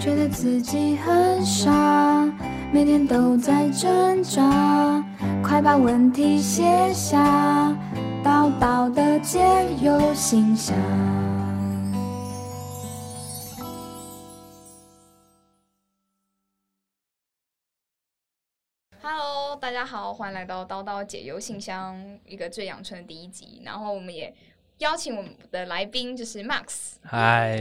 觉得自己很傻，每天都在挣扎。快把问题写下，道道的解忧信箱。Hello，大家好，欢迎来到叨叨解忧信箱，一个最养春的第一集。然后我们也。邀请我们的来宾就是 Max，嗨，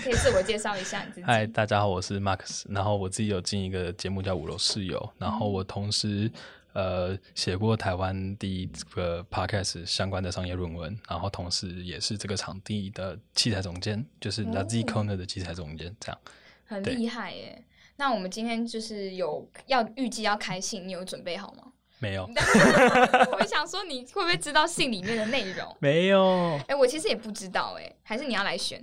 可以自我介绍一下你自己。嗨，大家好，我是 Max。然后我自己有进一个节目叫五楼室友，然后我同时呃写过台湾第一个 Podcast 相关的商业论文，然后同时也是这个场地的器材总监，就是 Lazy Corner 的器材总监，这样很厉害耶。那我们今天就是有要预计要开信，你有准备好吗？没有，我想说你会不会知道信里面的内容？没有，哎，我其实也不知道，哎，还是你要来选？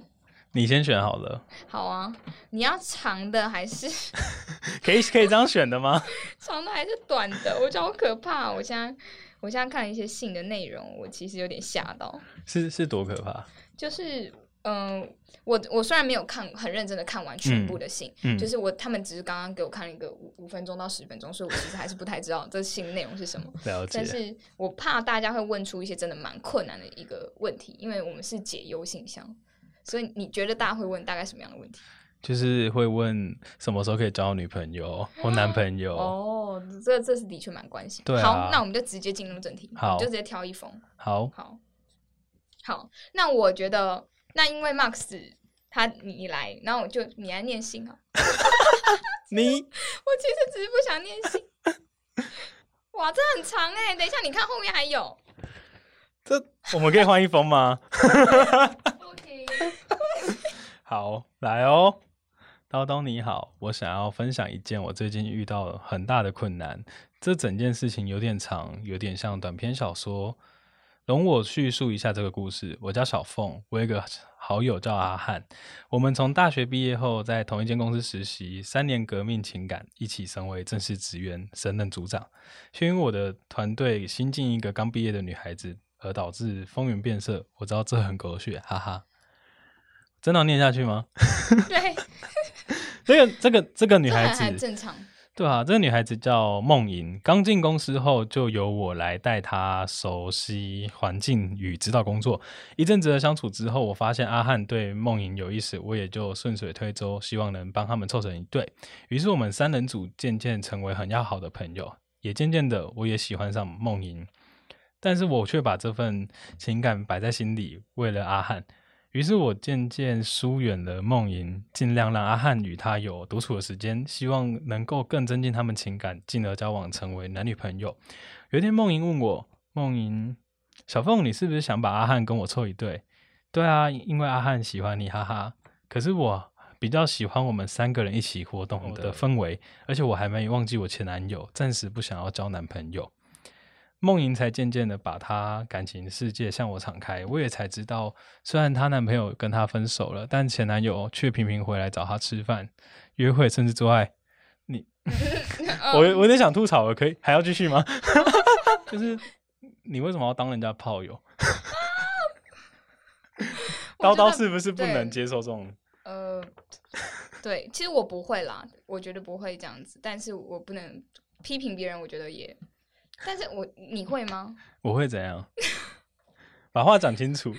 你先选好了。好啊，你要长的还是？可以可以这样选的吗？长的还是短的？我觉得好可怕。我现在我现在看了一些信的内容，我其实有点吓到。是是多可怕？就是。嗯，我我虽然没有看很认真的看完全部的信，就是我他们只是刚刚给我看了一个五五分钟到十分钟，所以我其实还是不太知道这信内容是什么。但是我怕大家会问出一些真的蛮困难的一个问题，因为我们是解忧信箱，所以你觉得大家会问大概什么样的问题？就是会问什么时候可以交女朋友或男朋友？哦，这这是的确蛮关心。对，好，那我们就直接进入正题，好，就直接挑一封。好，好，好，那我觉得。那因为 Max 他你来，然后我就你来念信啊。你我其实只是不想念信。哇，这很长哎！等一下，你看后面还有。这我们可以换一封吗？好，来哦，叨叨你好，我想要分享一件我最近遇到很大的困难。这整件事情有点长，有点像短篇小说。容我叙述一下这个故事。我叫小凤，我有一个好友叫阿汉。我们从大学毕业后，在同一间公司实习，三年革命情感，一起升为正式职员，升任组长。却因为我的团队新进一个刚毕业的女孩子，而导致风云变色。我知道这很狗血，哈哈。真的要念下去吗？对，这个这个这个女孩子正常。对啊，这个女孩子叫梦莹。刚进公司后，就由我来带她熟悉环境与指导工作。一阵子的相处之后，我发现阿汉对梦莹有意思，我也就顺水推舟，希望能帮他们凑成一对。于是我们三人组渐渐成为很要好的朋友，也渐渐的我也喜欢上梦莹。但是我却把这份情感摆在心里，为了阿汉。于是我渐渐疏远了梦莹，尽量让阿汉与她有独处的时间，希望能够更增进他们情感，进而交往成为男女朋友。有一天，梦莹问我：“梦莹，小凤，你是不是想把阿汉跟我凑一对？”“对啊，因为阿汉喜欢你，哈哈。”“可是我比较喜欢我们三个人一起活动的氛围，而且我还没忘记我前男友，暂时不想要交男朋友。”梦莹才渐渐的把她感情世界向我敞开，我也才知道，虽然她男朋友跟她分手了，但前男友却频频回来找她吃饭、约会，甚至做爱。你，我我有点想吐槽了，可以还要继续吗？就是你为什么要当人家炮友？刀刀是不是不能接受这种？呃，对，其实我不会啦，我觉得不会这样子，但是我不能批评别人，我觉得也。但是我你会吗？我会怎样？把话讲清楚。你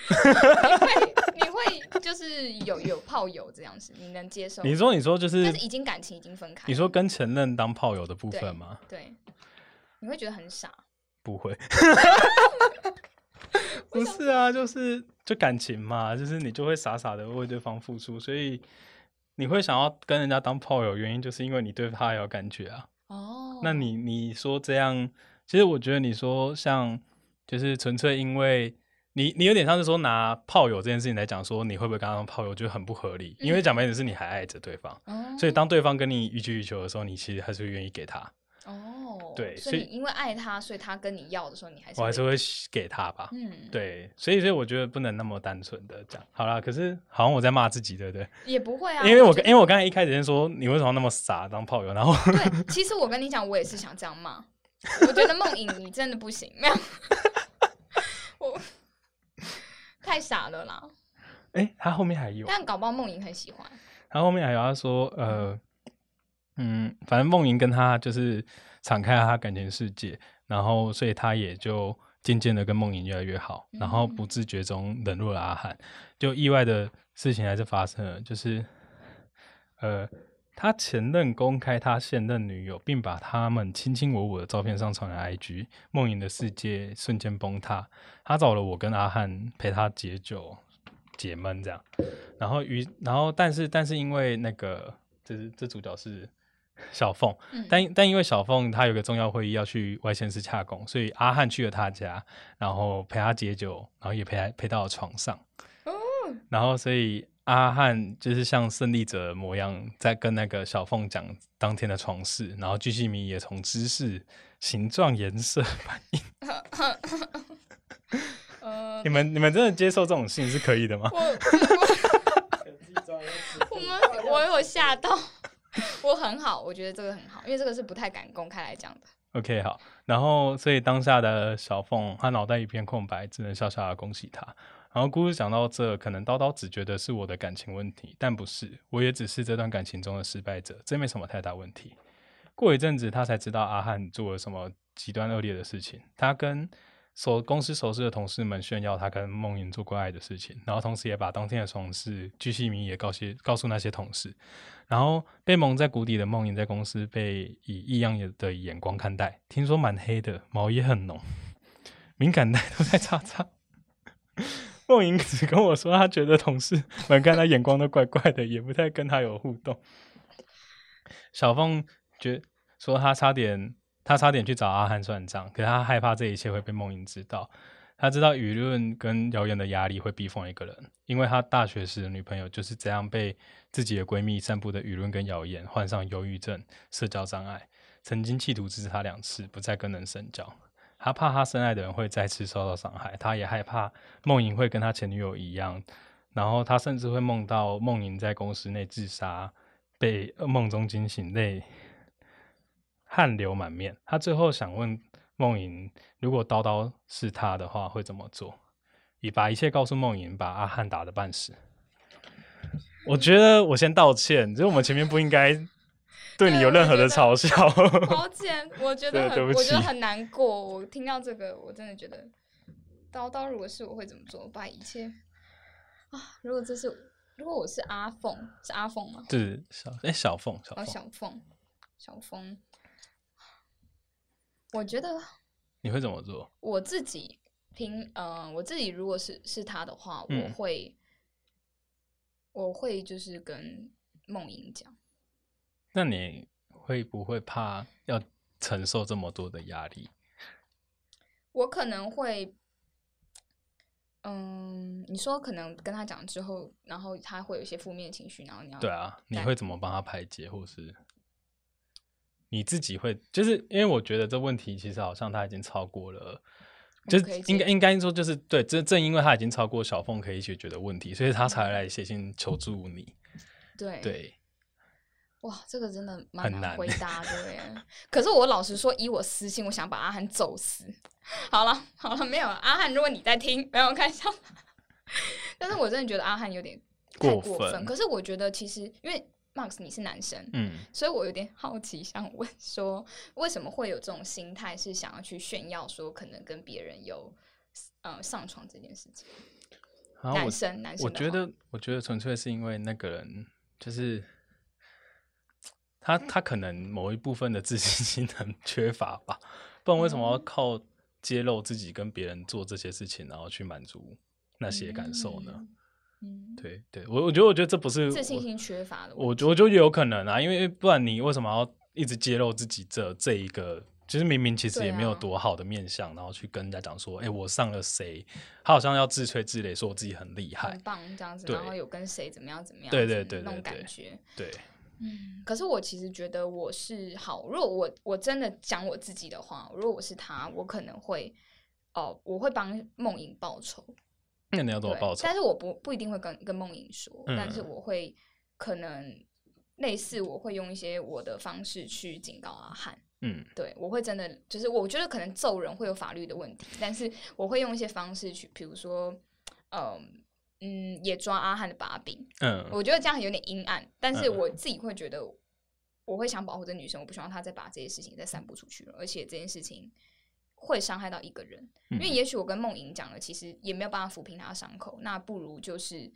会你会就是有有炮友这样子，你能接受？你说你说就是，但是已经感情已经分开。你说跟前任当炮友的部分吗？对，你会觉得很傻？不会。不是啊，就是就感情嘛，就是你就会傻傻的为对方付出，所以你会想要跟人家当炮友，原因就是因为你对他有感觉啊。哦。那你你说这样？其实我觉得你说像，就是纯粹因为你，你有点像是说拿炮友这件事情来讲，说你会不会跟他当炮友，我觉得很不合理。因为讲白点是你还爱着对方，所以当对方跟你予取予求的时候，你其实还是会愿意给他。哦，对，所以因为爱他，所以他跟你要的时候，你还是我还是会给他吧。嗯，对，所以所以我觉得不能那么单纯的讲。好啦，可是好像我在骂自己，对不对？也不会啊，因为我因为我刚才一开始先说你为什么那么傻当炮友，然后对，其实我跟你讲，我也是想这样骂。我觉得梦影你真的不行，没有，我太傻了啦。哎，他后面还有，但搞不好梦影很喜欢。他后面还有他说，呃，嗯，反正梦莹跟他就是敞开了他感情世界，然后所以他也就渐渐的跟梦莹越来越好，然后不自觉中冷落了阿汉，就意外的事情还是发生了，就是，呃。他前任公开他现任女友，并把他们卿卿我我的照片上传了 IG，梦影的世界瞬间崩塌。他找了我跟阿汉陪他解酒解闷，这样。然后于然后，但是但是因为那个，这是这主角是 小凤，但但因为小凤她有个重要会议要去外县市洽公，所以阿汉去了他家，然后陪他解酒，然后也陪他陪到了床上。然后所以。阿汉就是像胜利者模样，在跟那个小凤讲当天的床事，然后巨细迷也从姿势、形状、颜色 反应。你们你们真的接受这种信是可以的吗？我我我有吓到，我很好，我觉得这个很好，因为这个是不太敢公开来讲的。OK，好，然后所以当下的小凤，她脑袋一片空白，只能笑笑的恭喜他。然后故事讲到这，可能叨叨只觉得是我的感情问题，但不是，我也只是这段感情中的失败者，这没什么太大问题。过一阵子，他才知道阿汉做了什么极端恶劣的事情。他跟熟公司熟识的同事们炫耀他跟梦莹做过爱的事情，然后同时也把当天的同事巨细迷也告些告诉那些同事。然后被蒙在鼓底的梦莹在公司被以异样的眼光看待，听说蛮黑的，毛也很浓，敏感带都在擦擦。梦莹只跟我说，她觉得同事们看她眼光都怪怪的，也不太跟她有互动。小凤觉说她差点，她差点去找阿汉算账，可是他害怕这一切会被梦莹知道。她知道舆论跟谣言的压力会逼疯一个人，因为她大学时的女朋友就是这样被自己的闺蜜散布的舆论跟谣言患上忧郁症、社交障碍，曾经企图支持她两次，不再跟人深交。他怕他深爱的人会再次受到伤害，他也害怕梦莹会跟他前女友一样，然后他甚至会梦到梦莹在公司内自杀，被噩梦中惊醒，泪汗流满面。他最后想问梦莹，如果刀刀是他的话，会怎么做？以把一切告诉梦莹，把阿汉打的半死。我觉得我先道歉，就是我们前面不应该。对你有任何的嘲笑？抱歉，我觉得很，我觉得很难过。我听到这个，我真的觉得，刀刀如果是我会怎么做？把一切啊，如果这是，如果我是阿凤，是阿凤吗？对小哎，小凤，小凤，小凤，小凤。我觉得你会怎么做？我自己凭嗯，我自己如果是是他的话，我会，我会就是跟梦莹讲。那你会不会怕要承受这么多的压力？我可能会，嗯，你说可能跟他讲之后，然后他会有一些负面情绪，然后你要对啊，你会怎么帮他排解，或是你自己会？就是因为我觉得这问题其实好像他已经超过了，就是应该应该说就是对，正正因为他已经超过小凤可以解决的问题，所以他才来写信求助你。对对。哇，这个真的蛮难回答的耶。可是我老实说，以我私心，我想把阿汉揍死。好了好了，没有阿汉，如果你在听，没有开玩笑。但是我真的觉得阿汉有点太过分。可是我觉得其实，因为 Max 你是男生，嗯，所以我有点好奇，想问说，为什么会有这种心态，是想要去炫耀说可能跟别人有呃上床这件事情？男生男生，我觉得我觉得纯粹是因为那个人就是。他他可能某一部分的自信心很缺乏吧，不然为什么要靠揭露自己跟别人做这些事情，然后去满足那些感受呢？嗯，对对，我我觉得我觉得这不是自信心缺乏的，我我就有可能啊，因为不然你为什么要一直揭露自己这这一个，其实明明其实也没有多好的面相，然后去跟人家讲说，哎，我上了谁，他好像要自吹自擂，说我自己很厉害、很棒这样子，然后有跟谁怎么样怎么样，对对对，那种感觉，对。嗯，可是我其实觉得我是好。如果我我真的讲我自己的话，如果我是他，我可能会哦，我会帮梦影报仇。那你要怎么报仇？但是我不不一定会跟跟梦影说，但是我会可能类似，我会用一些我的方式去警告阿汉。嗯，对，我会真的就是我觉得可能揍人会有法律的问题，但是我会用一些方式去，比如说，嗯。嗯，也抓阿汉的把柄。嗯，我觉得这样有点阴暗，但是我自己会觉得，我会想保护这女生，我不希望她再把这些事情再散布出去了，而且这件事情会伤害到一个人。因为也许我跟梦莹讲了，其实也没有办法抚平她的伤口，那不如就是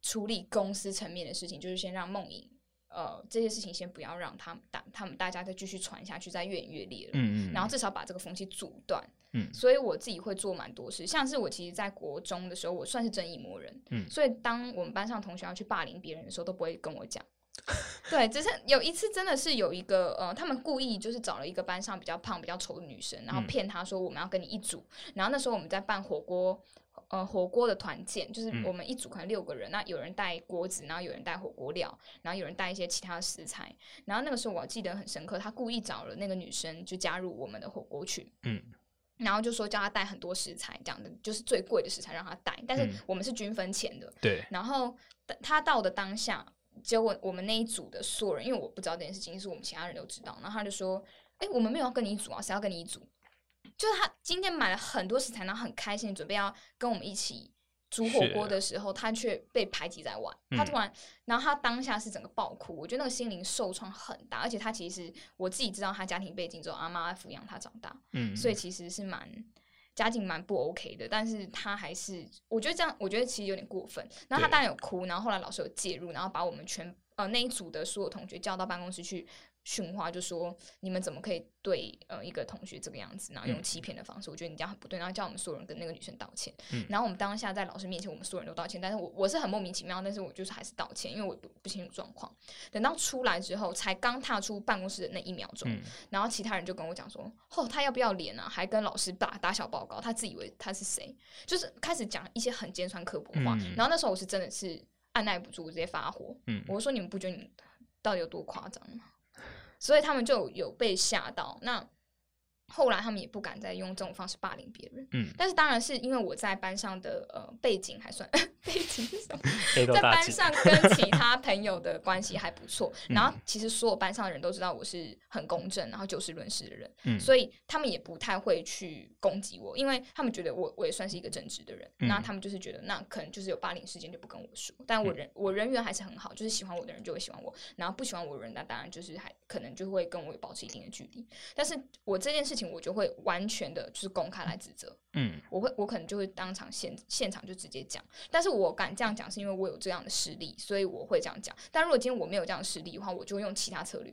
处理公司层面的事情，就是先让梦莹。呃，这些事情先不要让他们大，他们大家再继续传下去，再越演越烈了。嗯嗯。然后至少把这个风气阻断。嗯。所以我自己会做蛮多事，像是我其实，在国中的时候，我算是正义魔人。嗯。所以当我们班上同学要去霸凌别人的时候，都不会跟我讲。对，只是有一次真的是有一个呃，他们故意就是找了一个班上比较胖、比较丑的女生，然后骗她说我们要跟你一组。然后那时候我们在办火锅。呃，火锅的团建就是我们一组可能六个人，那有人带锅子，然后有人带火锅料，然后有人带一些其他的食材。然后那个时候我记得很深刻，他故意找了那个女生就加入我们的火锅群，嗯，然后就说叫他带很多食材，这样的就是最贵的食材让他带，但是我们是均分钱的，对。然后他到的当下，结果我们那一组的所有人，因为我不知道这件事情，是我们其他人都知道，然后他就说：“哎，我们没有要跟你一组啊，谁要跟你一组？”就是他今天买了很多食材，然后很开心，准备要跟我们一起煮火锅的时候，他却被排挤在外。他突然，然后他当下是整个爆哭，我觉得那个心灵受创很大。而且他其实我自己知道他家庭背景之后，阿妈抚养他长大，嗯，所以其实是蛮家境蛮不 OK 的。但是他还是，我觉得这样，我觉得其实有点过分。然后他当然有哭，然后后来老师有介入，然后把我们全呃那一组的所有同学叫到办公室去。训话就说你们怎么可以对呃一个同学这个样子，然后用欺骗的方式，我觉得你这样很不对，然后叫我们所有人跟那个女生道歉。然后我们当下在老师面前，我们所有人都道歉，但是我我是很莫名其妙，但是我就是还是道歉，因为我不不清楚状况。等到出来之后，才刚踏出办公室的那一秒钟，然后其他人就跟我讲说：“哦，他要不要脸啊？还跟老师打打小报告，他自以为他是谁？就是开始讲一些很尖酸刻薄话。然后那时候我是真的是按耐不住，直接发火。嗯，我说你们不觉得你到底有多夸张吗？”所以他们就有被吓到，那后来他们也不敢再用这种方式霸凌别人。嗯，但是当然是因为我在班上的呃背景还算 背景是什么，在班上跟其他朋友的关系还不错。然后其实所有班上的人都知道我是很公正，然后就事论事的人。嗯，所以他们也不太会去攻击我，因为他们觉得我我也算是一个正直的人。那他们就是觉得那可能就是有霸凌事件就不跟我说，但我人我人缘还是很好，就是喜欢我的人就会喜欢我，然后不喜欢我的人那当然就是还可能就会跟我保持一定的距离。但是我这件事情我就会完全的就是公开来指责。嗯，我会我可能就会当场现现场就直接讲，但是我敢。这样讲是因为我有这样的实力，所以我会这样讲。但如果今天我没有这样的实力的话，我就会用其他策略。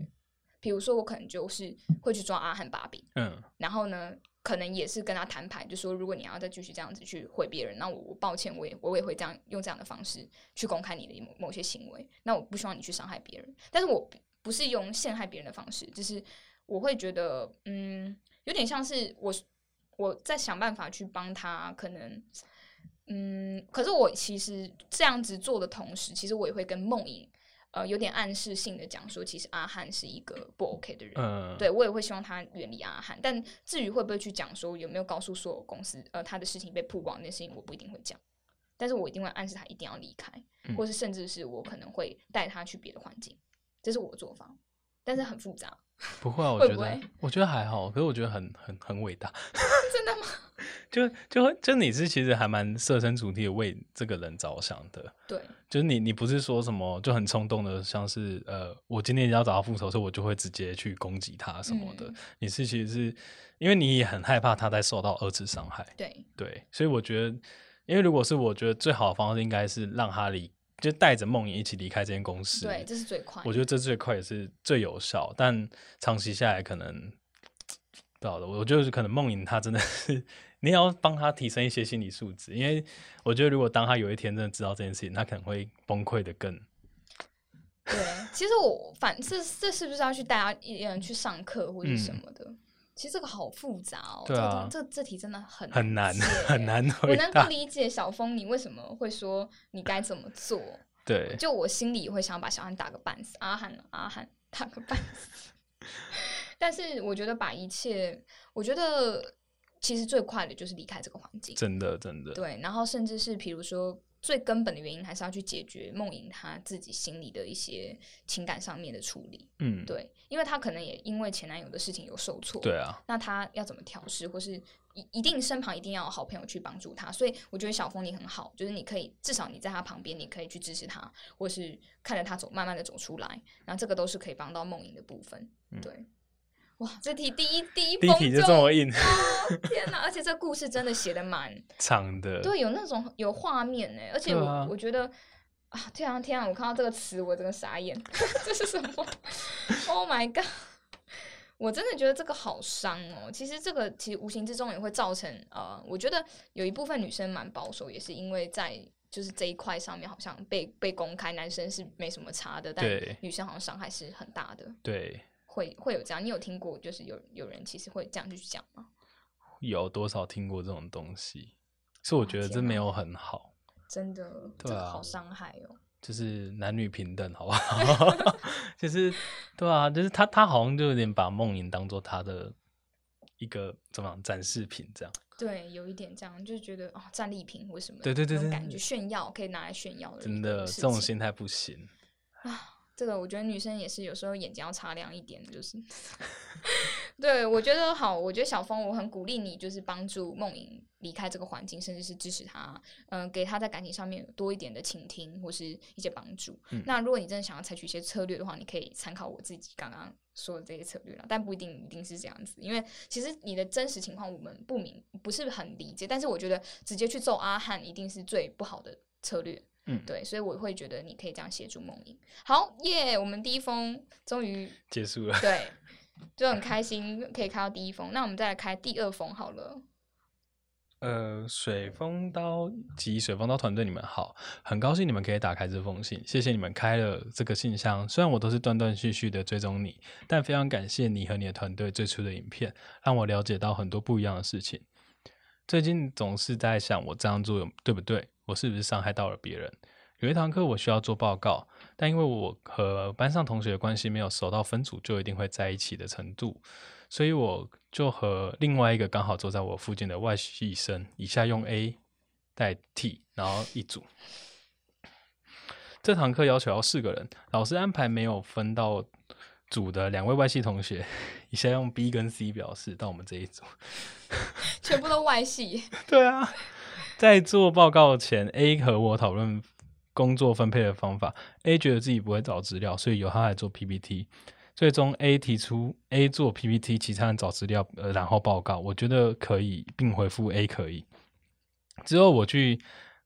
比如说，我可能就是会去抓阿汉把柄，嗯，然后呢，可能也是跟他谈牌，就说如果你要再继续这样子去毁别人，那我我抱歉，我也我也会这样用这样的方式去公开你的某某些行为。那我不希望你去伤害别人，但是我不是用陷害别人的方式，就是我会觉得，嗯，有点像是我我在想办法去帮他，可能。嗯，可是我其实这样子做的同时，其实我也会跟梦影，呃，有点暗示性的讲说，其实阿汉是一个不 OK 的人。嗯，对我也会希望他远离阿汉。但至于会不会去讲说有没有告诉所有公司，呃，他的事情被曝光那事情，我不一定会讲。但是我一定会暗示他一定要离开，或是甚至是我可能会带他去别的环境，这是我的做法。但是很复杂。不会啊，我觉得我觉得还好，可是我觉得很很很伟大。真的吗？就就就你是其实还蛮设身处地为这个人着想的。对，就是你你不是说什么就很冲动的，像是呃，我今天要找他复仇，所以我就会直接去攻击他什么的。你是其实是因为你也很害怕他在受到二次伤害。对对，所以我觉得，因为如果是我觉得最好的方式应该是让他离。就带着梦影一起离开这间公司，对，这是最快。我觉得这最快也是最有效，但长期下来可能不好的。我觉得可能梦影他真的是，你要帮他提升一些心理素质，因为我觉得如果当他有一天真的知道这件事情，他可能会崩溃的更。对，其实我反这这是不是要去带他一人去上课或者什么的？其实这个好复杂哦，这这这题真的很很难很难我能够理解小峰你为什么会说你该怎么做。对，就我心里会想把小汉打个半死，阿汉阿汉打个半死。但是我觉得把一切，我觉得其实最快的就是离开这个环境。真的真的。对，然后甚至是比如说最根本的原因还是要去解决梦莹她自己心里的一些情感上面的处理。嗯，对，因为她可能也因为前男友的事情有受挫。对啊，那她要怎么调试，或是一一定身旁一定要有好朋友去帮助她。所以我觉得小峰你很好，就是你可以至少你在她旁边，你可以去支持她，或是看着她走，慢慢的走出来。然后这个都是可以帮到梦莹的部分。对。哇，这题第一第一第一题就这么硬，天哪！而且这故事真的写的蛮 长的，对，有那种有画面呢。而且我我觉得啊，天啊天啊！我看到这个词，我真的傻眼，这是什么？Oh my god！我真的觉得这个好伤哦。其实这个其实无形之中也会造成呃，我觉得有一部分女生蛮保守，也是因为在就是这一块上面好像被被公开，男生是没什么差的，但女生好像伤害是很大的。对。会会有这样，你有听过？就是有有人其实会这样去讲吗？有多少听过这种东西？是我觉得这没有很好，真的，对啊，好伤害哦。就是男女平等，好不好？就是对啊，就是他他好像就有点把梦莹当做他的一个怎么展示品这样。对，有一点这样，就是觉得哦，战利品为什么？对对对对，感觉炫耀可以拿来炫耀的，真的这种心态不行 啊。这个我觉得女生也是有时候眼睛要擦亮一点，就是，对我觉得好，我觉得小峰我很鼓励你，就是帮助梦莹离开这个环境，甚至是支持她，嗯，给她在感情上面多一点的倾听或是一些帮助。那如果你真的想要采取一些策略的话，你可以参考我自己刚刚说的这些策略了，但不一定一定是这样子，因为其实你的真实情况我们不明不是很理解，但是我觉得直接去揍阿汉一定是最不好的策略。嗯，对，所以我会觉得你可以这样协助梦莹。好耶，我们第一封终于结束了，对，就很开心可以开到第一封。那我们再来开第二封好了。呃，水风刀及水风刀团队，你们好，很高兴你们可以打开这封信，谢谢你们开了这个信箱。虽然我都是断断续续的追踪你，但非常感谢你和你的团队最初的影片，让我了解到很多不一样的事情。最近总是在想，我这样做对不对？我是不是伤害到了别人？有一堂课我需要做报告，但因为我和班上同学的关系没有熟到分组就一定会在一起的程度，所以我就和另外一个刚好坐在我附近的外系生，以下用 A 代替，然后一组。这堂课要求要四个人，老师安排没有分到组的两位外系同学，以下用 B 跟 C 表示到我们这一组，全部都外系。对啊。在做报告前，A 和我讨论工作分配的方法。A 觉得自己不会找资料，所以由他来做 PPT。最终，A 提出 A 做 PPT，其他人找资料，呃，然后报告。我觉得可以，并回复 A 可以。之后我去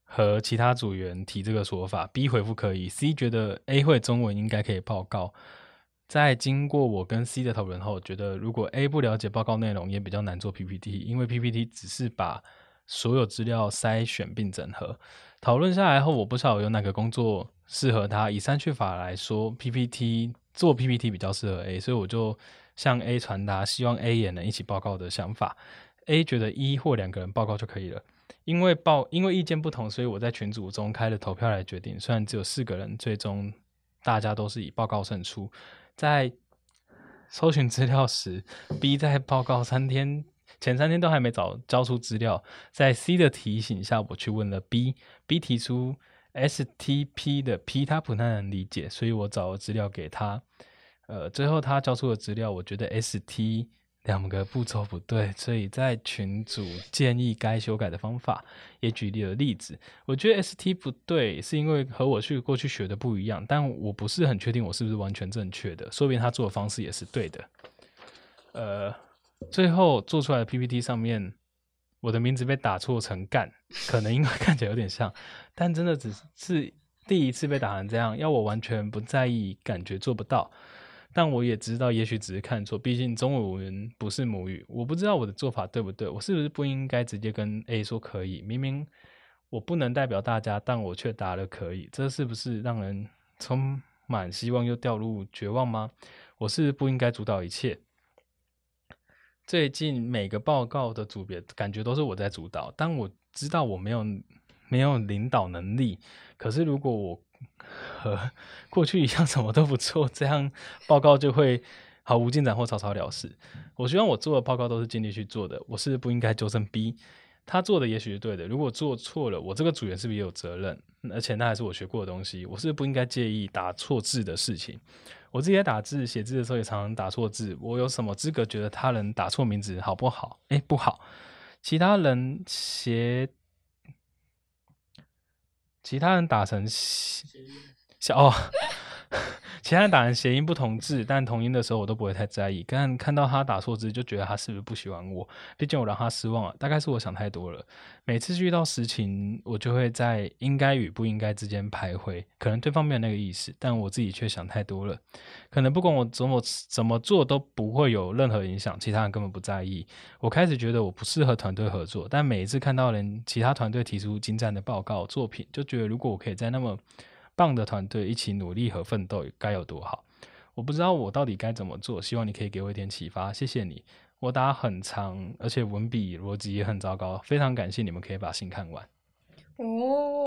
和其他组员提这个说法，B 回复可以。C 觉得 A 会中文，应该可以报告。在经过我跟 C 的讨论后，觉得如果 A 不了解报告内容，也比较难做 PPT，因为 PPT 只是把所有资料筛选并整合，讨论下来后，我不知道有哪个工作适合他。以删去法来说，PPT 做 PPT 比较适合 A，所以我就向 A 传达希望 A 也能一起报告的想法。A 觉得一或两个人报告就可以了，因为报因为意见不同，所以我在群组中开了投票来决定。虽然只有四个人，最终大家都是以报告胜出。在搜寻资料时，B 在报告三天。前三天都还没找交出资料，在 C 的提醒下，我去问了 B，B 提出 STP 的 P 他不太能理解，所以我找了资料给他。呃，最后他交出的资料，我觉得 ST 两个步骤不对，所以在群组建议该修改的方法，也举例了例子。我觉得 ST 不对，是因为和我去过去学的不一样，但我不是很确定我是不是完全正确的，说明他做的方式也是对的。呃。最后做出来的 PPT 上面，我的名字被打错成“干”，可能因为看起来有点像，但真的只是第一次被打成这样，要我完全不在意，感觉做不到。但我也知道，也许只是看错，毕竟中文不是母语。我不知道我的做法对不对，我是不是不应该直接跟 A 说可以？明明我不能代表大家，但我却答了可以，这是不是让人充满希望又掉入绝望吗？我是不应该主导一切。最近每个报告的组别感觉都是我在主导，但我知道我没有没有领导能力。可是如果我和过去一样什么都不做，这样报告就会毫无进展或草草了事。我希望我做的报告都是尽力去做的。我是不应该纠正 B，他做的也许是对的。如果做错了，我这个组员是不是也有责任？而且那还是我学过的东西，我是不应该介意打错字的事情。我自己在打字、写字的时候也常常打错字，我有什么资格觉得他人打错名字好不好？哎，不好。其他人写，其他人打成小哦。其他人打人谐音不同字，但同音的时候我都不会太在意。但看到他打错字，就觉得他是不是不喜欢我？毕竟我让他失望了，大概是我想太多了。每次遇到实情，我就会在应该与不应该之间徘徊。可能对方没有那个意思，但我自己却想太多了。可能不管我怎么怎么做都不会有任何影响，其他人根本不在意。我开始觉得我不适合团队合作，但每一次看到人其他团队提出精湛的报告作品，就觉得如果我可以在那么。棒的团队一起努力和奋斗该有多好！我不知道我到底该怎么做，希望你可以给我一点启发。谢谢你，我打很长，而且文笔逻辑也很糟糕，非常感谢你们可以把信看完。哦，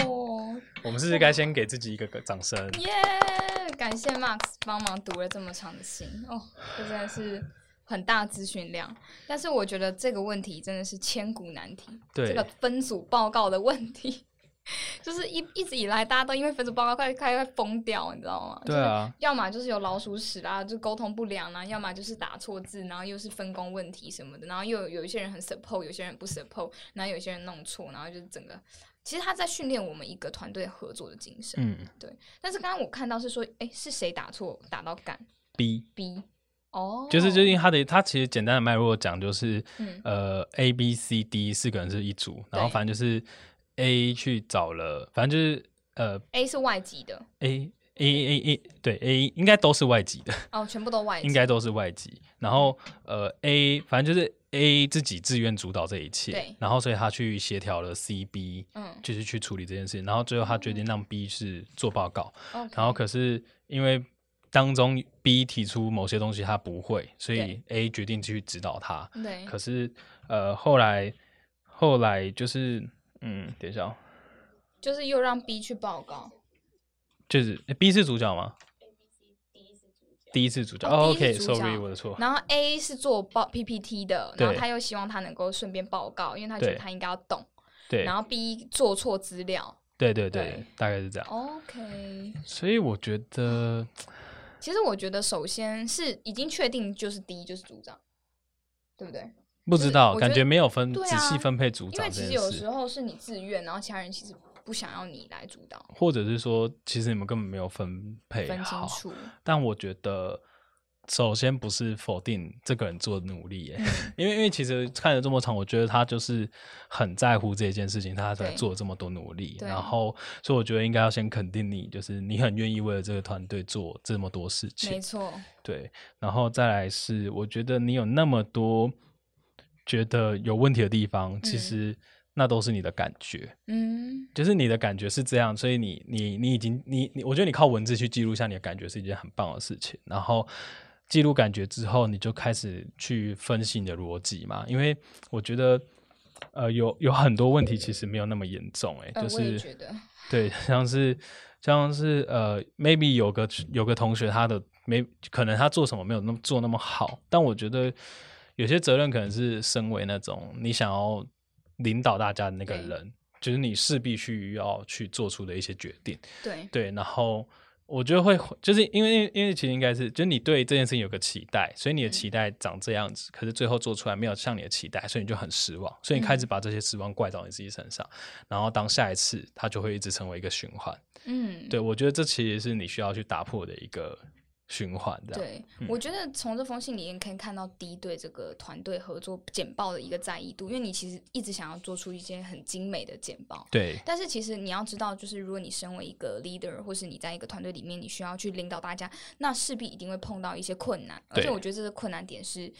我们是不是该先给自己一个掌声？耶！感谢 Max 帮忙读了这么长的信哦，这真的是很大资讯量。但是我觉得这个问题真的是千古难题，这个分组报告的问题。就是一一直以来，大家都因为分组报告快快快疯掉，你知道吗？对啊。要么就是有老鼠屎啦，就沟通不良啦；要么就是打错字，然后又是分工问题什么的，然后又有一些人很 support，有些人不 support，然后有些人弄错，然后就是整个，其实他在训练我们一个团队合作的精神。嗯，对。但是刚刚我看到是说，哎，是谁打错打到干？B B 哦，就是最近他的他其实简单的脉络讲就是，呃，A B C D 四个人是一组，然后反正就是。A 去找了，反正就是呃，A 是外籍的，A A A A 对 A 应该都是外籍的哦，全部都外，应该都是外籍。然后呃 A 反正就是 A 自己自愿主导这一切，对。然后所以他去协调了 C B，嗯，就是去处理这件事。然后最后他决定让 B 是做报告，然后可是因为当中 B 提出某些东西他不会，所以 A 决定去指导他。对。可是呃后来后来就是。嗯，等一下，就是又让 B 去报告，就是 B 是主角吗第一次主角，OK，Sorry，我的错。然后 A 是做报 PPT 的，然后他又希望他能够顺便报告，因为他觉得他应该要懂。对。然后 B 做错资料。对对对，大概是这样。OK。所以我觉得，其实我觉得，首先是已经确定就是 D 就是组长，对不对？不知道，感觉没有分仔细分配组长。因为其实有时候是你自愿，然后其他人其实不想要你来主导，或者是说，其实你们根本没有分配分清楚。但我觉得，首先不是否定这个人做的努力，因为因为其实看了这么长，我觉得他就是很在乎这件事情，他在做这么多努力。然后，所以我觉得应该要先肯定你，就是你很愿意为了这个团队做这么多事情。没错，对。然后再来是，我觉得你有那么多。觉得有问题的地方，其实那都是你的感觉，嗯，就是你的感觉是这样，所以你你你已经你你，我觉得你靠文字去记录下你的感觉是一件很棒的事情。然后记录感觉之后，你就开始去分析你的逻辑嘛。因为我觉得，呃，有有很多问题其实没有那么严重，哎，就是对，像是像是呃，maybe 有个有个同学他的没可能他做什么没有那么做那么好，但我觉得。有些责任可能是身为那种你想要领导大家的那个人，就是你势必需要去做出的一些决定。对对，然后我觉得会就是因为因为其实应该是，就是你对这件事情有个期待，所以你的期待长这样子，可是最后做出来没有像你的期待，所以你就很失望，所以你开始把这些失望怪到你自己身上，然后当下一次它就会一直成为一个循环。嗯，对我觉得这其实是你需要去打破的一个。循环的，对我觉得从这封信里面可以看到 D 对这个团队合作简报的一个在意度，因为你其实一直想要做出一些很精美的简报，对。但是其实你要知道，就是如果你身为一个 leader，或是你在一个团队里面，你需要去领导大家，那势必一定会碰到一些困难，而且我觉得这个困难点是。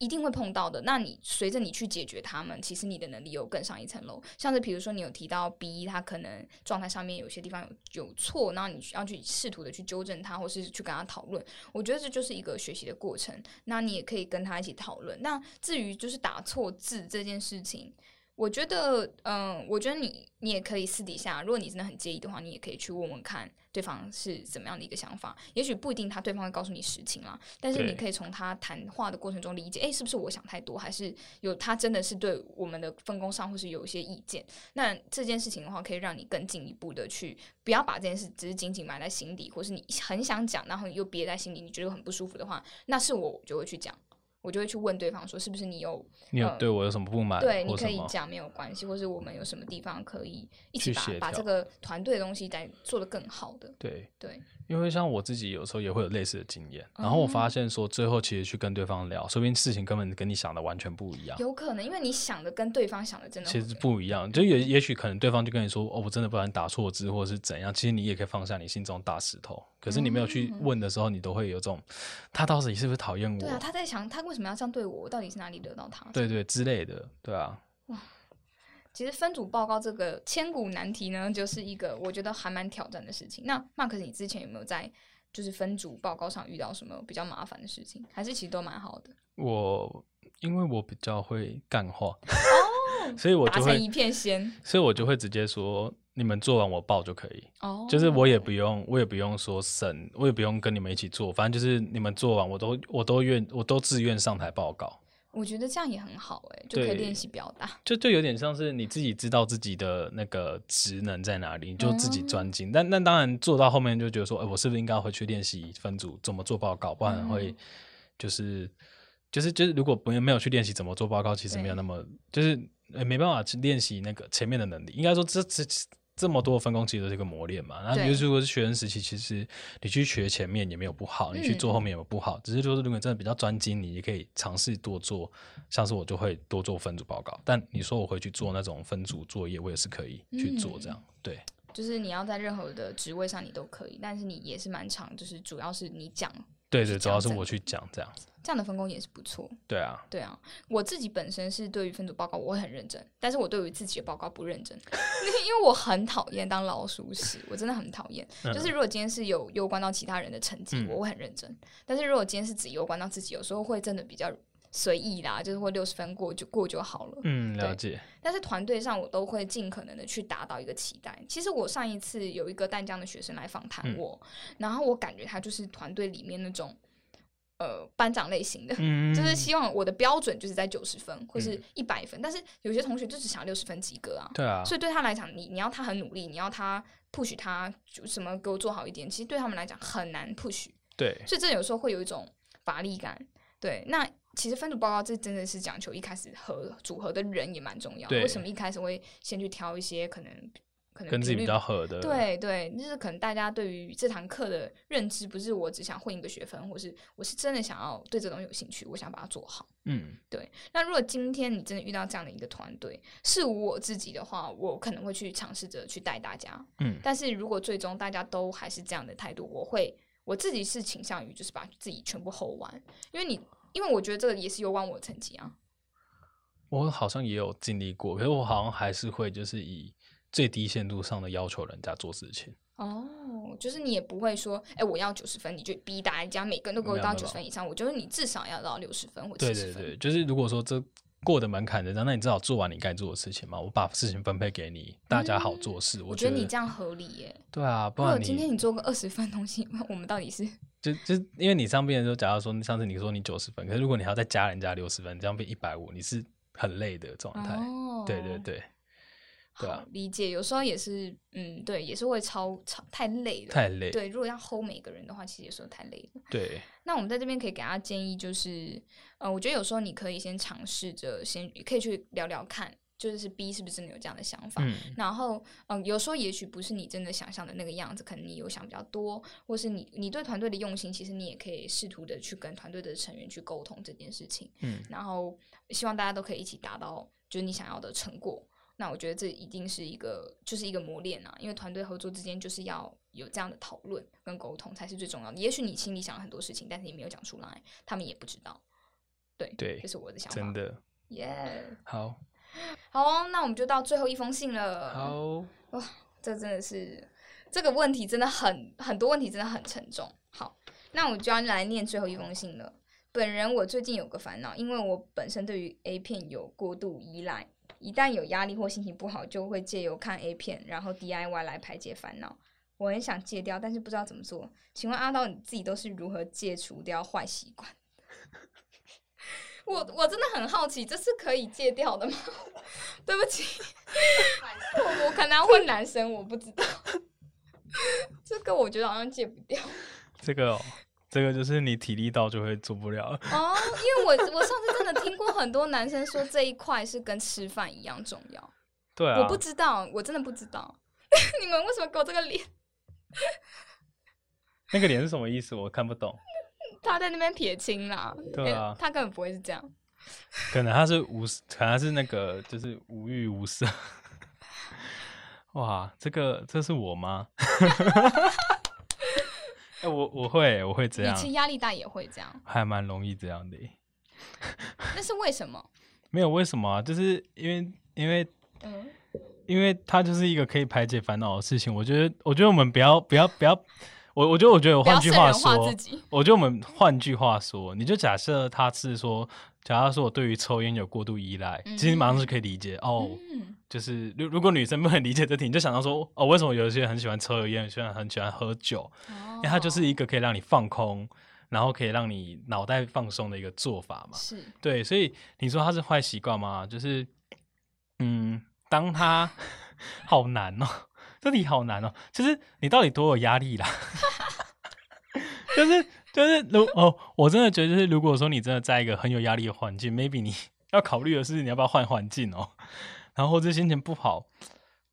一定会碰到的。那你随着你去解决他们，其实你的能力又更上一层楼。像是比如说，你有提到 B，一他可能状态上面有些地方有有错，那你要去试图的去纠正他，或是去跟他讨论。我觉得这就是一个学习的过程。那你也可以跟他一起讨论。那至于就是打错字这件事情。我觉得，嗯，我觉得你你也可以私底下，如果你真的很介意的话，你也可以去问问看对方是怎么样的一个想法。也许不一定他对方会告诉你实情啦，但是你可以从他谈话的过程中理解，哎，是不是我想太多，还是有他真的是对我们的分工上或是有一些意见？那这件事情的话，可以让你更进一步的去，不要把这件事只是仅仅埋在心底，或是你很想讲，然后又憋在心里，你觉得很不舒服的话，那是我就会去讲。我就会去问对方说，是不是你有你有对我有什么不满？对，你可以讲没有关系，或是我们有什么地方可以一起把把这个团队的东西再做得更好的。对对。因为像我自己有时候也会有类似的经验，然后我发现说最后其实去跟对方聊，说不定事情根本跟你想的完全不一样。有可能，因为你想的跟对方想的真的其实不一样，就也也许可能对方就跟你说哦，我真的不然打错字或者是怎样，其实你也可以放下你心中大石头。可是你没有去问的时候，你都会有这种他到底是不是讨厌我？对啊，他在想他为什么要这样对我？我到底是哪里惹到他？对对之类的，对啊。哇。其实分组报告这个千古难题呢，就是一个我觉得还蛮挑战的事情。那 Mark，你之前有没有在就是分组报告上遇到什么比较麻烦的事情？还是其实都蛮好的？我因为我比较会干话哦，所以我就会一片仙，所以我就会直接说你们做完我报就可以哦，就是我也不用我也不用说审，我也不用跟你们一起做，反正就是你们做完我都我都愿我都自愿上台报告。我觉得这样也很好哎，就可以练习表达。就就有点像是你自己知道自己的那个职能在哪里，你就自己专精。但那当然做到后面就觉得说，哎，我是不是应该回去练习分组怎么做报告？不然会就是就是就是，如果不没有去练习怎么做报告，其实没有那么就是没办法去练习那个前面的能力。应该说这这。这么多分工其实都是一个磨练嘛。那如如果是学生时期，其实你去学前面也没有不好，你去做后面也没有不好。只是就是如果真的比较专精，你也可以尝试多做。像是我就会多做分组报告，但你说我回去做那种分组作业，我也是可以去做这样。对，就是你要在任何的职位上你都可以，但是你也是蛮长，就是主要是你讲。对对，主要是我去讲这样子，这样的分工也是不错。对啊，对啊，我自己本身是对于分组报告我会很认真，但是我对于自己的报告不认真，因为我很讨厌当老鼠屎，我真的很讨厌。就是如果今天是有攸关到其他人的成绩，我会很认真；但是如果今天是只攸关到自己，有时候会真的比较。随意啦，就是或六十分过就过就好了。嗯，了解。但是团队上我都会尽可能的去达到一个期待。其实我上一次有一个淡江的学生来访谈我，然后我感觉他就是团队里面那种呃班长类型的，就是希望我的标准就是在九十分或是一百分。但是有些同学就只想六十分及格啊。对啊。所以对他来讲，你你要他很努力，你要他 push 他就什么给我做好一点，其实对他们来讲很难 push。对。所以这有时候会有一种乏力感。对，那。其实分组报告这真的是讲求一开始合组合的人也蛮重要。为什么一开始会先去挑一些可能可能跟自己比较合的？对对，就是可能大家对于这堂课的认知不是我只想混一个学分，或是我是真的想要对这东西有兴趣，我想把它做好。嗯，对。那如果今天你真的遇到这样的一个团队，是我自己的话，我可能会去尝试着去带大家。嗯，但是如果最终大家都还是这样的态度，我会我自己是倾向于就是把自己全部 hold 完，因为你。因为我觉得这个也是有关我的成绩啊。我好像也有经历过，可是我好像还是会就是以最低限度上的要求人家做事情。哦，就是你也不会说，哎，我要九十分，你就逼大家每个人都给我到九十分以上。我觉得你至少要到六十分或七十分。对对对，就是如果说这过的门槛的，那你至少做完你该做的事情嘛。我把事情分配给你，大家好做事。我觉得你这样合理耶。对啊，不然今天你做个二十分东西，我们到底是？就就因为你上边的时候，假如说上次你说你九十分，可是如果你还要再加人家六十分，这样变一百五，你是很累的状态。哦，对对对，对啊，理解。有时候也是，嗯，对，也是会超超太累了，太累。对，如果要 hold 每个人的话，其实有时候太累了。对。那我们在这边可以给大家建议，就是，呃，我觉得有时候你可以先尝试着，先可以去聊聊看。就是 B 是不是真的有这样的想法？然后，嗯，有时候也许不是你真的想象的那个样子，可能你有想比较多，或是你你对团队的用心，其实你也可以试图的去跟团队的成员去沟通这件事情。嗯，然后希望大家都可以一起达到就是你想要的成果。那我觉得这一定是一个就是一个磨练啊，因为团队合作之间就是要有这样的讨论跟沟通才是最重要的。也许你心里想了很多事情，但是你没有讲出来，他们也不知道。对对，这是我的想法。真的，耶，好。好哦，那我们就到最后一封信了。好哇，这真的是这个问题真的很很多问题真的很沉重。好，那我就要来念最后一封信了。本人我最近有个烦恼，因为我本身对于 A 片有过度依赖，一旦有压力或心情不好，就会借由看 A 片，然后 DIY 来排解烦恼。我很想戒掉，但是不知道怎么做。请问阿道，你自己都是如何戒除掉坏习惯？我我真的很好奇，这是可以戒掉的吗？对不起，我 我可能要问男生，我不知道。这个我觉得好像戒不掉。这个，这个就是你体力到就会做不了。哦，因为我我上次真的听过很多男生说这一块是跟吃饭一样重要。对啊。我不知道，我真的不知道。你们为什么给我这个脸？那个脸是什么意思？我看不懂。他在那边撇清啦，对啊，他根本不会是这样。可能他是无，可能是那个就是无欲无色。哇，这个这是我吗？哎，我我会我会这样。其实压力大也会这样，还蛮容易这样的。那是为什么？没有为什么啊，就是因为因为嗯。因为它就是一个可以排解烦恼的事情，我觉得，我觉得我们不要不要不要，我我觉得我觉得我换句话说，我觉得我们换句话说，你就假设他是说，假设说我对于抽烟有过度依赖，其实马上是可以理解哦，就是如如果女生不能理解这题，你就想到说哦，为什么有些人很喜欢抽油烟，有些人很喜欢喝酒，因为它就是一个可以让你放空，然后可以让你脑袋放松的一个做法嘛，是对，所以你说它是坏习惯吗？就是嗯。当他 好难哦，这题好难哦。其实你到底多有压力啦？就 是就是，如哦，我真的觉得，就是如果说你真的在一个很有压力的环境，maybe 你要考虑的是你要不要换环境哦。然后或者心情不好，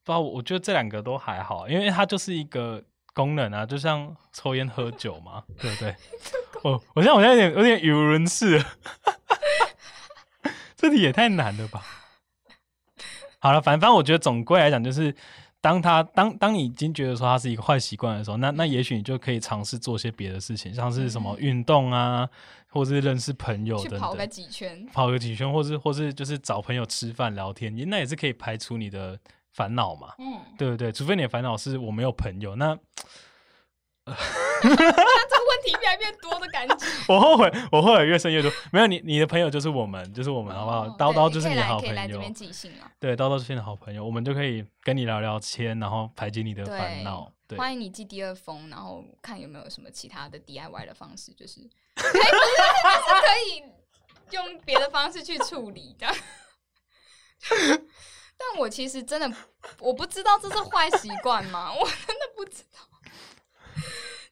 不，我觉得这两个都还好，因为它就是一个功能啊，就像抽烟喝酒嘛，对不对？我我现在我现在有点有点语无伦次，这题也太难了吧？好了，反正我觉得总归来讲，就是当他当当你已经觉得说他是一个坏习惯的时候，那那也许你就可以尝试做些别的事情，像是什么运动啊，或是认识朋友等等，跑个几圈，跑个几圈，或是或是就是找朋友吃饭聊天，那也是可以排除你的烦恼嘛，嗯，对不对？除非你的烦恼是我没有朋友，那。越来越多的感觉。我后悔，我后悔越深越多。没有你，你的朋友就是我们，就是我们，好不好？刀刀就是你的好朋友。对，叨叨是你的好朋友，我们就可以跟你聊聊天，然后排解你的烦恼。欢迎你寄第二封，然后看有没有什么其他的 DIY 的方式，就是 是可以用别的方式去处理的。但我其实真的我不知道这是坏习惯吗？我真的不知道。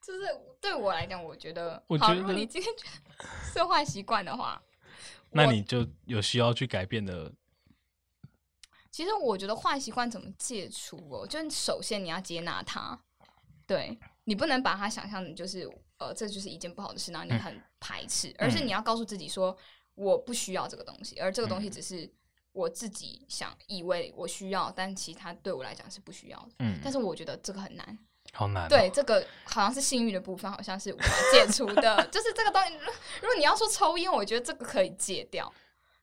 就是对我来讲，我觉得，好，如果你今天 是坏习惯的话，那你就有需要去改变的。其实我觉得坏习惯怎么戒除哦，就首先你要接纳它，对你不能把它想象的就是呃，这就是一件不好的事，然后你很排斥，而是你要告诉自己说，我不需要这个东西，而这个东西只是我自己想以为我需要，但其他对我来讲是不需要的。嗯，但是我觉得这个很难。好难。对，这个好像是性欲的部分，好像是无法解除的。就是这个东西，如果你要说抽烟，我觉得这个可以戒掉。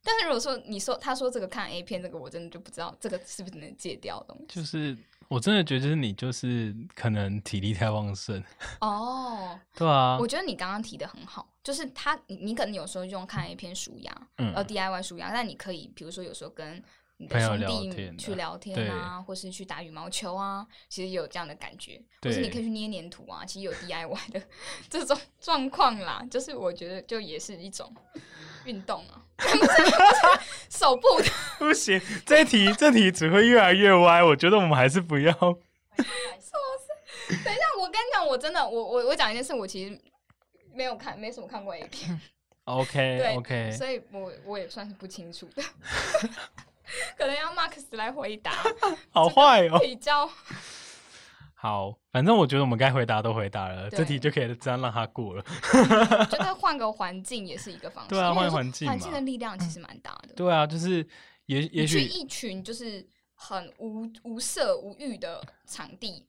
但是如果说你说他说这个看 A 片，这个我真的就不知道这个是不是能戒掉的东西。就是我真的觉得，就是你就是可能体力太旺盛。哦，对啊。我觉得你刚刚提的很好，就是他你你可能有时候用看 A 片舒压，嗯，呃 DIY 舒压，但你可以比如说有时候跟。你的兄弟去聊天啊，或是去打羽毛球啊，其实有这样的感觉。或是你可以去捏黏土啊，其实有 DIY 的这种状况啦。就是我觉得就也是一种运动啊，手部的 不行。这题这题只会越来越歪，我觉得我们还是不要。等一下，我跟你讲，我真的，我我我讲一件事，我其实没有看，没什么看过 A 片。OK OK，所以我我也算是不清楚的。可能要 Max 来回答，好坏哦。比较 好，反正我觉得我们该回答都回答了，这题就可以这样让他过了。觉得 换个环境也是一个方式。对啊，换环境，环境的力量其实蛮大的。对啊，就是也也许一群就是很无无色无欲的场地，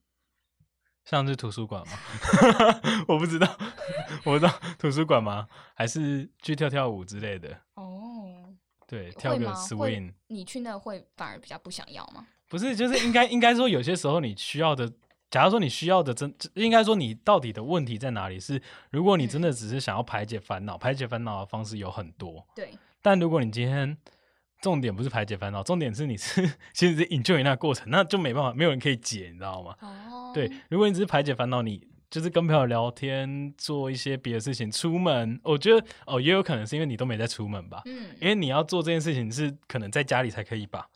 像是图书馆吗？我不知道，我不知道图书馆吗？还是去跳跳舞之类的？哦。对，跳个 swing，你去那会反而比较不想要吗？不是，就是应该应该说，有些时候你需要的，假如说你需要的真，应该说你到底的问题在哪里？是如果你真的只是想要排解烦恼，排解烦恼的方式有很多。对，但如果你今天重点不是排解烦恼，重点是你是 其实是 enjoy 那个过程，那就没办法，没有人可以解，你知道吗？哦，对，如果你只是排解烦恼，你就是跟朋友聊天，做一些别的事情，出门，我觉得哦，也有可能是因为你都没在出门吧，嗯，因为你要做这件事情是可能在家里才可以吧，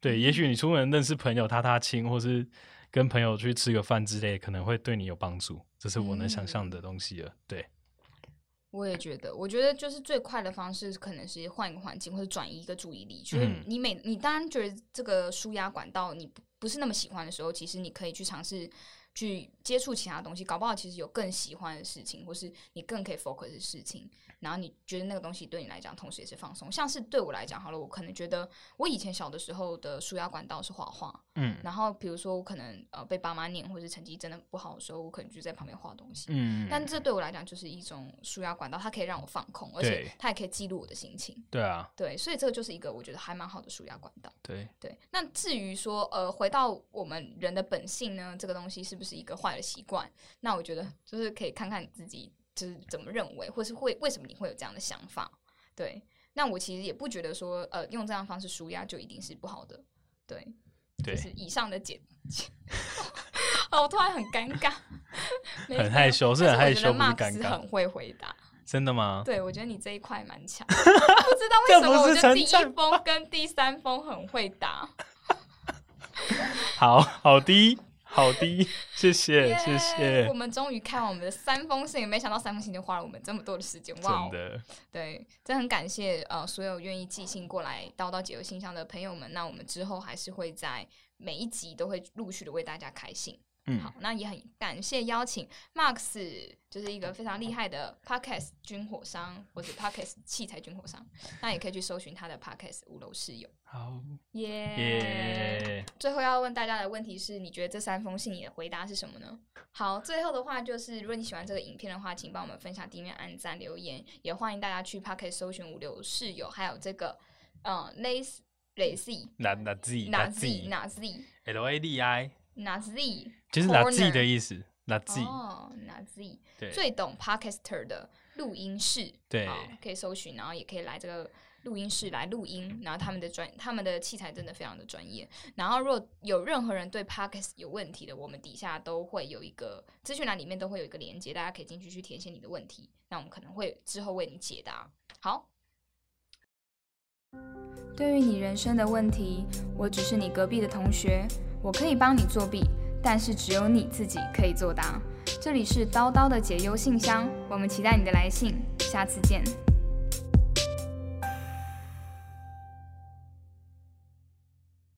对，也许你出门认识朋友，踏踏青，或是跟朋友去吃个饭之类，可能会对你有帮助，这是我能想象的东西了，对。我也觉得，我觉得就是最快的方式，可能是换一个环境，或者转移一个注意力。就是你每你当然觉得这个舒压管道你不不是那么喜欢的时候，其实你可以去尝试去接触其他东西，搞不好其实有更喜欢的事情，或是你更可以 focus 的事情。然后你觉得那个东西对你来讲，同时也是放松。像是对我来讲，好了，我可能觉得我以前小的时候的舒压管道是画画，嗯，然后比如说我可能呃被爸妈念，或者成绩真的不好的时候，我可能就在旁边画东西，嗯，但这对我来讲就是一种舒压管道，它可以让我放空，而且它也可以记录我的心情，对啊，对，所以这个就是一个我觉得还蛮好的舒压管道，对对。那至于说呃回到我们人的本性呢，这个东西是不是一个坏的习惯？那我觉得就是可以看看你自己。就是怎么认为，或是会为什么你会有这样的想法？对，那我其实也不觉得说，呃，用这样方式舒压就一定是不好的。对，就是以上的解。哦，我突然很尴尬，很害羞，是很害羞，不是尴尬。很会回答，真的吗？对，我觉得你这一块蛮强。不知道为什么，我觉得第一封跟第三封很会答。好好的。好的，谢谢谢谢。我们终于看完我们的三封信，没想到三封信就花了我们这么多的时间，哇！真的，对，真的很感谢呃所有愿意寄信过来叨叨解忧信箱的朋友们。那我们之后还是会在每一集都会陆续的为大家开信。嗯，好，那也很感谢邀请 Max，就是一个非常厉害的 Podcast 军火商或者 Podcast 器材军火商，那也可以去搜寻他的 Podcast 五楼室友。好，耶！最后要问大家的问题是你觉得这三封信你的回答是什么呢？好，最后的话就是，如果你喜欢这个影片的话，请帮我们分享、订阅、按赞、留言，也欢迎大家去 Podcast 搜寻五楼室友，还有这个嗯，Lazy Lazy 哪哪 Z 哪 Z 哪 Z L A D I 哪 Z。就是拿 Z 的意思，拿 Z 哦，拿 Z 最懂 Podcaster 的录音室，对，可以搜寻，然后也可以来这个录音室来录音，然后他们的专他们的器材真的非常的专业。然后如果有任何人对 Podcast 有问题的，我们底下都会有一个资讯栏里面都会有一个连接，大家可以进去去填写你的问题，那我们可能会之后为你解答。好，对于你人生的问题，我只是你隔壁的同学，我可以帮你作弊。但是只有你自己可以作答。这里是叨叨的解忧信箱，我们期待你的来信，下次见。